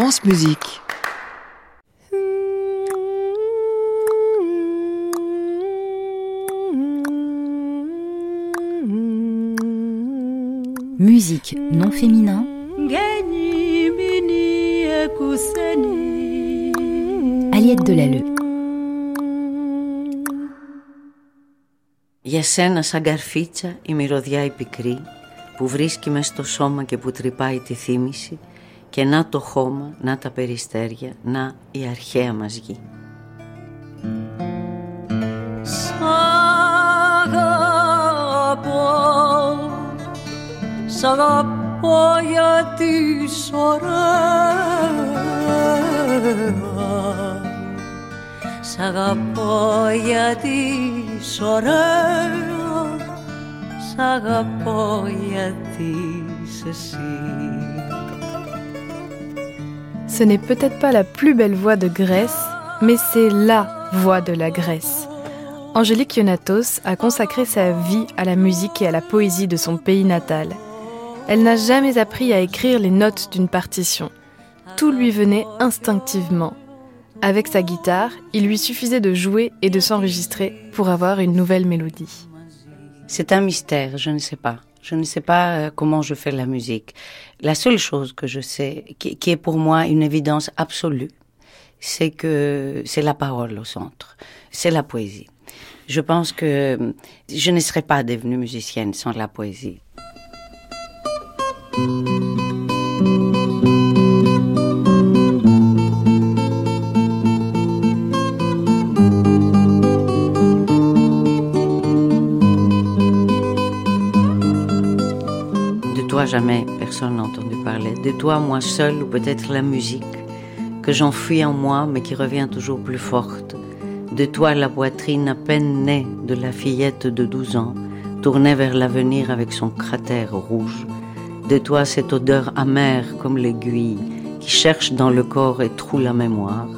France Musique. Musique non féminin. Aliette Delalleux. Για σένα σαν καρφίτσα η μυρωδιά η πικρή που βρίσκει μες στο σώμα και που τρυπάει τη θύμηση και να το χώμα, να τα περιστέρια, να η αρχαία μας γη. Σ' αγαπώ, σ' αγαπώ γιατί σ' ωραία Σ' αγαπώ γιατί σ' ωραία Σ' αγαπώ γιατί είσαι εσύ Ce n'est peut-être pas la plus belle voix de Grèce, mais c'est LA voix de la Grèce. Angélique Ionatos a consacré sa vie à la musique et à la poésie de son pays natal. Elle n'a jamais appris à écrire les notes d'une partition. Tout lui venait instinctivement. Avec sa guitare, il lui suffisait de jouer et de s'enregistrer pour avoir une nouvelle mélodie. C'est un mystère, je ne sais pas. Je ne sais pas euh, comment je fais la musique. La seule chose que je sais, qui, est pour moi une évidence absolue, c'est que c'est la parole au centre, c'est la poésie. Je pense que je ne serais pas devenue musicienne sans la poésie. Jamais personne n'a entendu parler. De toi moi seul ou peut-être la musique que j'enfuis en moi mais qui revient toujours plus forte. De toi la poitrine à peine née de la fillette de 12 ans tournée vers l'avenir avec son cratère rouge. De toi cette odeur amère comme l'aiguille qui cherche dans le corps et troue la mémoire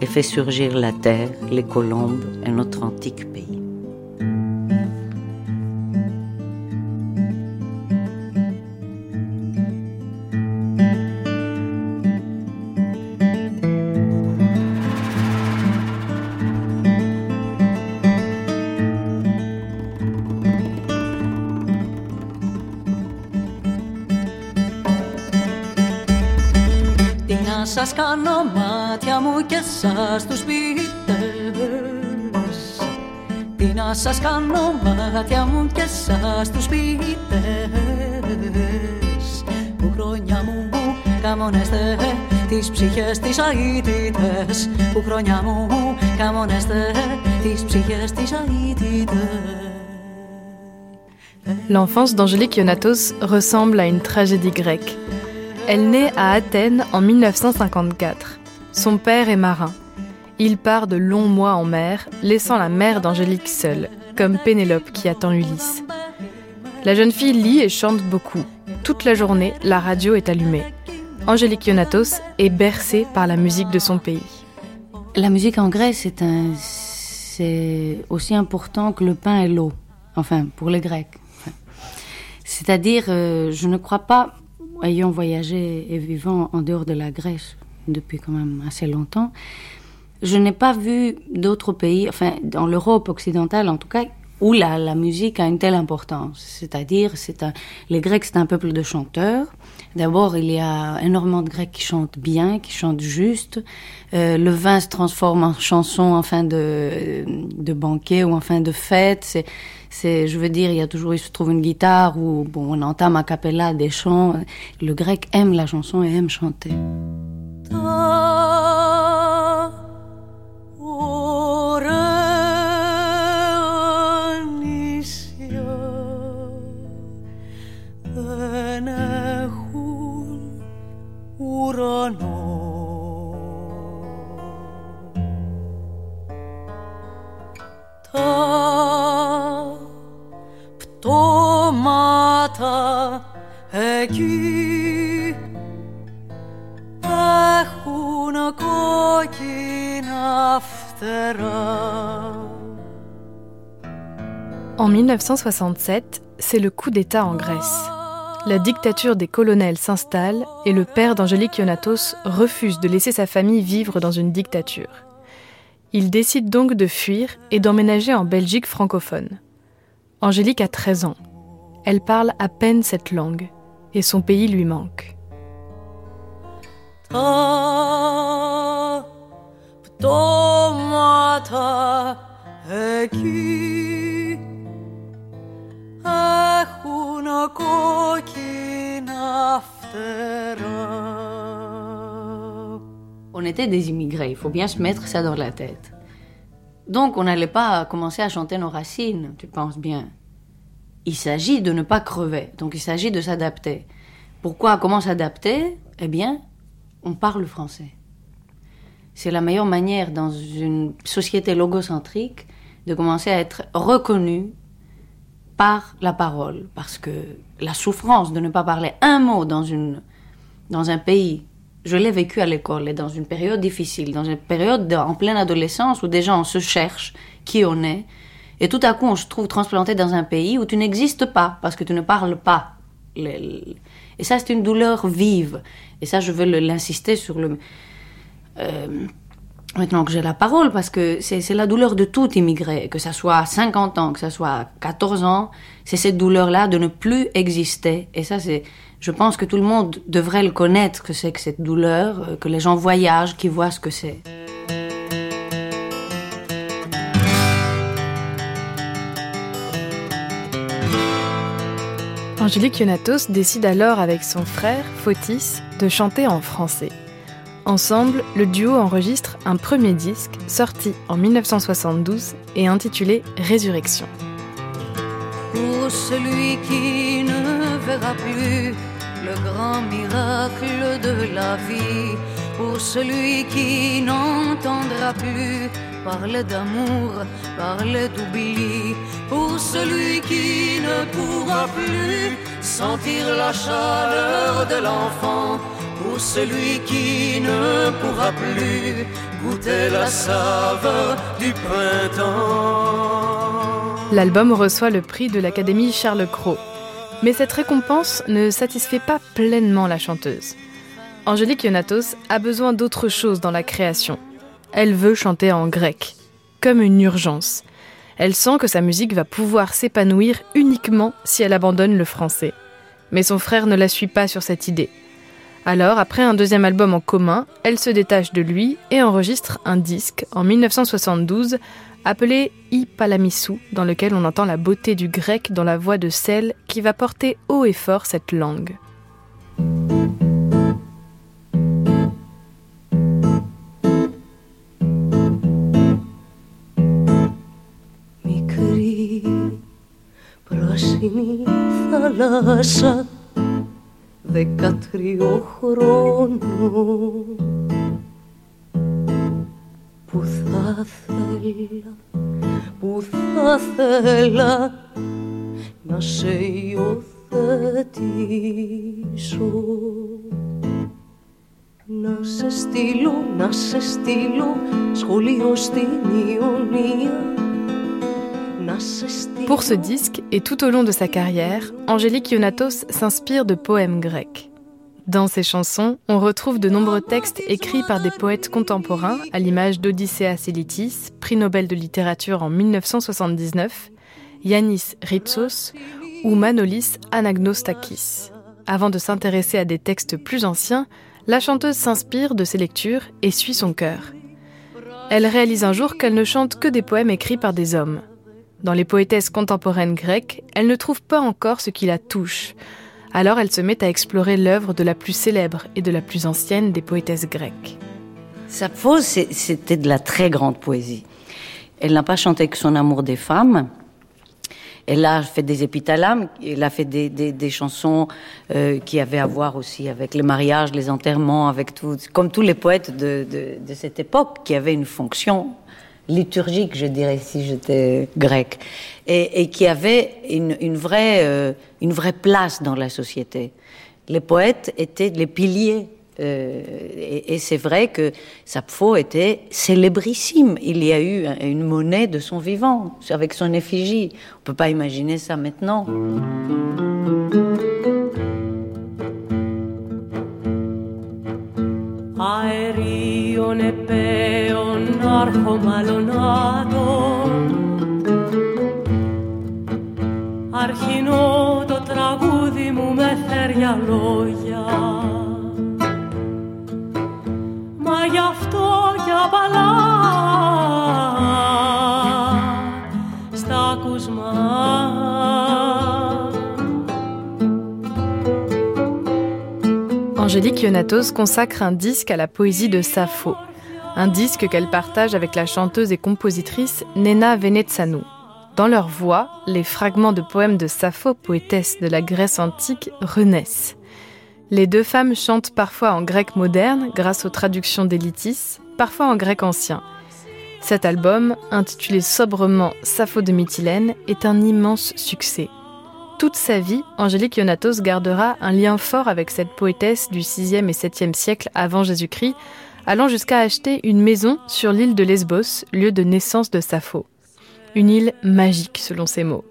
et fait surgir la terre, les colombes et notre antique pays. Σας κάνω μάτια μου και σας τους ποιητές Τι να σας κάνω μάτια μου και σας τους ποιητές Που χρόνια μου καμονέστε τις ψυχές τις αίτητες. Που χρόνια μου καμονέστε τις ψυχές τις αίτητες. L'enfance d'Angélique Ionatos ressemble à une tragédie grecque. Elle naît à Athènes en 1954. Son père est marin. Il part de longs mois en mer, laissant la mère d'Angélique seule, comme Pénélope qui attend Ulysse. La jeune fille lit et chante beaucoup. Toute la journée, la radio est allumée. Angélique Ionatos est bercée par la musique de son pays. La musique en Grèce, c'est un, aussi important que le pain et l'eau. Enfin, pour les Grecs. C'est-à-dire, euh, je ne crois pas, ayant voyagé et vivant en dehors de la Grèce depuis quand même assez longtemps, je n'ai pas vu d'autres pays, enfin, dans l'Europe occidentale en tout cas, où la, la musique a une telle importance. C'est-à-dire, c'est un, les Grecs, c'est un peuple de chanteurs. D'abord, il y a énormément de Grecs qui chantent bien, qui chantent juste. Euh, le vin se transforme en chanson en fin de, de banquet ou en fin de fête. C'est, c'est, je veux dire, il y a toujours, il se trouve une guitare ou bon, on entame a cappella des chants. Le grec aime la chanson et aime chanter. πτώματα εκεί έχουν κόκκινα φτερά. En 1967, c'est le coup d'État en Grèce. la dictature des colonels s'installe et le père d'Angélique Ionatos refuse de laisser sa famille vivre dans une dictature. Il décide donc de fuir et d'emménager en Belgique francophone. Angélique a 13 ans. Elle parle à peine cette langue et son pays lui manque. On était des immigrés, il faut bien se mettre ça dans la tête. Donc on n'allait pas commencer à chanter nos racines, tu penses bien. Il s'agit de ne pas crever, donc il s'agit de s'adapter. Pourquoi Comment s'adapter? Eh bien, on parle français. C'est la meilleure manière dans une société logocentrique de commencer à être reconnu par la parole. Parce que la souffrance de ne pas parler un mot dans, une, dans un pays, je l'ai vécu à l'école et dans une période difficile, dans une période en pleine adolescence où des gens se cherchent qui on est. Et tout à coup, on se trouve transplanté dans un pays où tu n'existes pas parce que tu ne parles pas. Et ça, c'est une douleur vive. Et ça, je veux l'insister sur le. Euh, maintenant que j'ai la parole, parce que c'est la douleur de tout immigré, que ça soit 50 ans, que ça soit 14 ans, c'est cette douleur-là de ne plus exister. Et ça, c'est, je pense que tout le monde devrait le connaître, que c'est que cette douleur, euh, que les gens voyagent, qui voient ce que c'est. Angélique Ionatos décide alors avec son frère, Fotis, de chanter en français. Ensemble, le duo enregistre un premier disque sorti en 1972 et intitulé Résurrection. Pour celui qui ne verra plus le grand miracle de la vie, pour celui qui n'entendra plus parler d'amour, parler d'oubli, pour celui qui ne pourra plus sentir la chaleur de l'enfant pour celui qui ne pourra plus goûter la saveur du printemps. L'album reçoit le prix de l'Académie Charles Cros. Mais cette récompense ne satisfait pas pleinement la chanteuse. Angélique Ionatos a besoin d'autre chose dans la création. Elle veut chanter en grec, comme une urgence. Elle sent que sa musique va pouvoir s'épanouir uniquement si elle abandonne le français. Mais son frère ne la suit pas sur cette idée. Alors, après un deuxième album en commun, elle se détache de lui et enregistre un disque en 1972 appelé I Palamisou, dans lequel on entend la beauté du grec dans la voix de celle qui va porter haut et fort cette langue. Δεκατρίο χρόνο που θα θέλα, που θα θέλα να σε υιοθετήσω. Να σε στείλω, να σε στείλω σχολείο στην Ιωνία Pour ce disque et tout au long de sa carrière, Angélique Ionatos s'inspire de poèmes grecs. Dans ses chansons, on retrouve de nombreux textes écrits par des poètes contemporains, à l'image d'Odysseas Elitis, prix Nobel de littérature en 1979, Yanis Ritsos ou Manolis Anagnostakis. Avant de s'intéresser à des textes plus anciens, la chanteuse s'inspire de ces lectures et suit son cœur. Elle réalise un jour qu'elle ne chante que des poèmes écrits par des hommes. Dans les poétesses contemporaines grecques, elle ne trouve pas encore ce qui la touche. Alors elle se met à explorer l'œuvre de la plus célèbre et de la plus ancienne des poétesses grecques. Sappho, c'était de la très grande poésie. Elle n'a pas chanté que son amour des femmes. Elle a fait des épithalames, elle a fait des, chansons euh, qui avaient à voir aussi avec les mariages, les enterrements, avec tout, comme tous les poètes de, de cette époque qui avaient une fonction liturgique, je dirais, si j'étais grec, et, qui avait une, vraie, euh, une vraie place dans la société. Les poètes étaient les piliers. Euh, et, c'est vrai que Sappho était célébrissime. Il y a eu une monnaie de son vivant, avec son effigie. On ne peut pas imaginer ça maintenant. Αερίων επέων αρχομαλωνάτων αρχινό το τραγούδι μου με θέρια λόγια. Μα γι' αυτό κι απαλά Angélique Ionatos consacre un disque à la poésie de Sappho, un disque qu'elle partage avec la chanteuse et compositrice Nena Venetsanu. Dans leur voix, les fragments de poèmes de Sappho, poétesse de la Grèce antique, renaissent. Les deux femmes chantent parfois en grec moderne grâce aux traductions d'Elitis, parfois en grec ancien. Cet album, intitulé sobrement Sappho de Mytilène, est un immense succès. Toute sa vie, Angélique Ionatos gardera un lien fort avec cette poétesse du 6e et 7e siècle avant Jésus-Christ, allant jusqu'à acheter une maison sur l'île de Lesbos, lieu de naissance de Sappho. Une île magique, selon ses mots.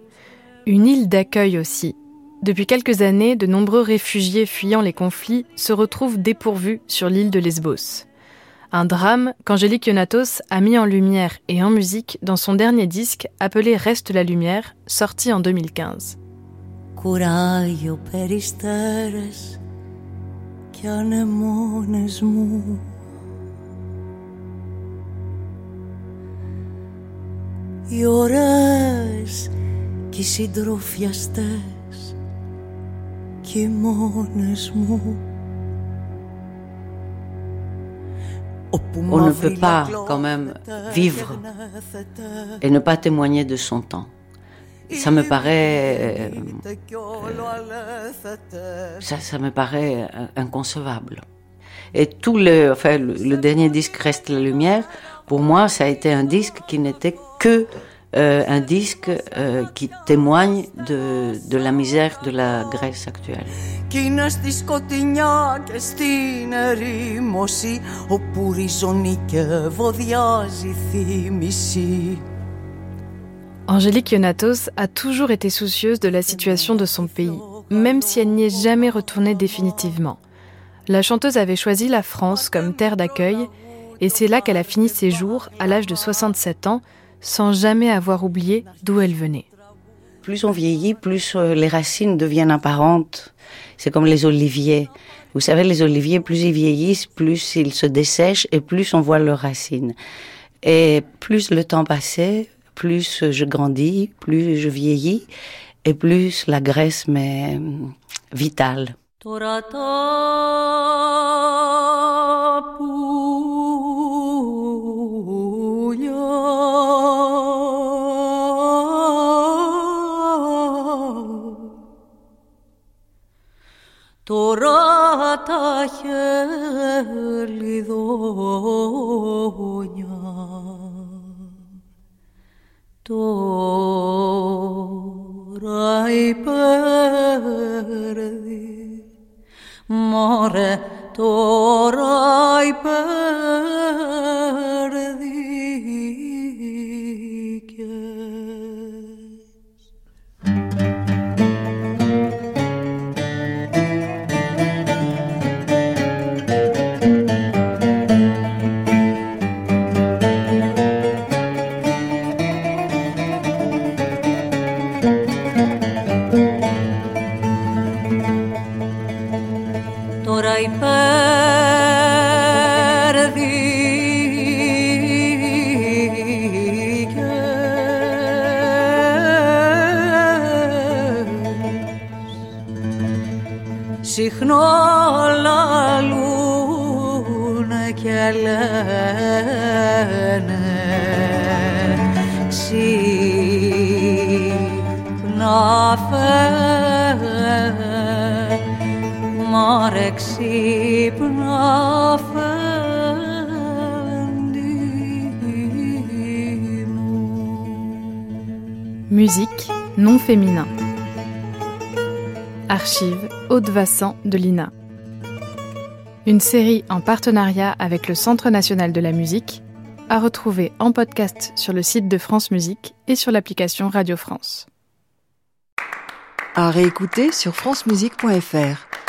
Une île d'accueil aussi. Depuis quelques années, de nombreux réfugiés fuyant les conflits se retrouvent dépourvus sur l'île de Lesbos. Un drame qu'Angélique Ionatos a mis en lumière et en musique dans son dernier disque appelé Reste la lumière, sorti en 2015. κουράγιο περιστέρες κι ανεμόνες μου Οι ωραίες και οι συντροφιαστές και οι μόνες μου On ne peut pas quand même vivre et ne pas témoigner de son temps. ça me paraît ça, ça, me paraît inconcevable. Et tout le, enfin, le, dernier disque reste la lumière. Pour moi, ça a été un disque qui n'était que euh, un disque euh, qui témoigne de, de la misère de la Grèce actuelle. Angélique Ionatos a toujours été soucieuse de la situation de son pays, même si elle n'y est jamais retournée définitivement. La chanteuse avait choisi la France comme terre d'accueil, et c'est là qu'elle a fini ses jours, à l'âge de 67 ans, sans jamais avoir oublié d'où elle venait. Plus on vieillit, plus euh, les racines deviennent apparentes. C'est comme les oliviers. Vous savez, les oliviers, plus ils vieillissent, plus ils se dessèchent et plus on voit leurs racines. Et plus le temps passait, plus je grandis, plus je vieillis et plus la Grèce m'est vitale. Τώρα T'orai perdi, more t'orai perdi, συχνό λαλούνε και λένε ξύπνα φε μωρέ ξύπνα Musique non féminin. Archive Haute Vassan de l'INA. Une série en partenariat avec le Centre national de la musique, à retrouver en podcast sur le site de France Musique et sur l'application Radio France. À réécouter sur francemusique.fr.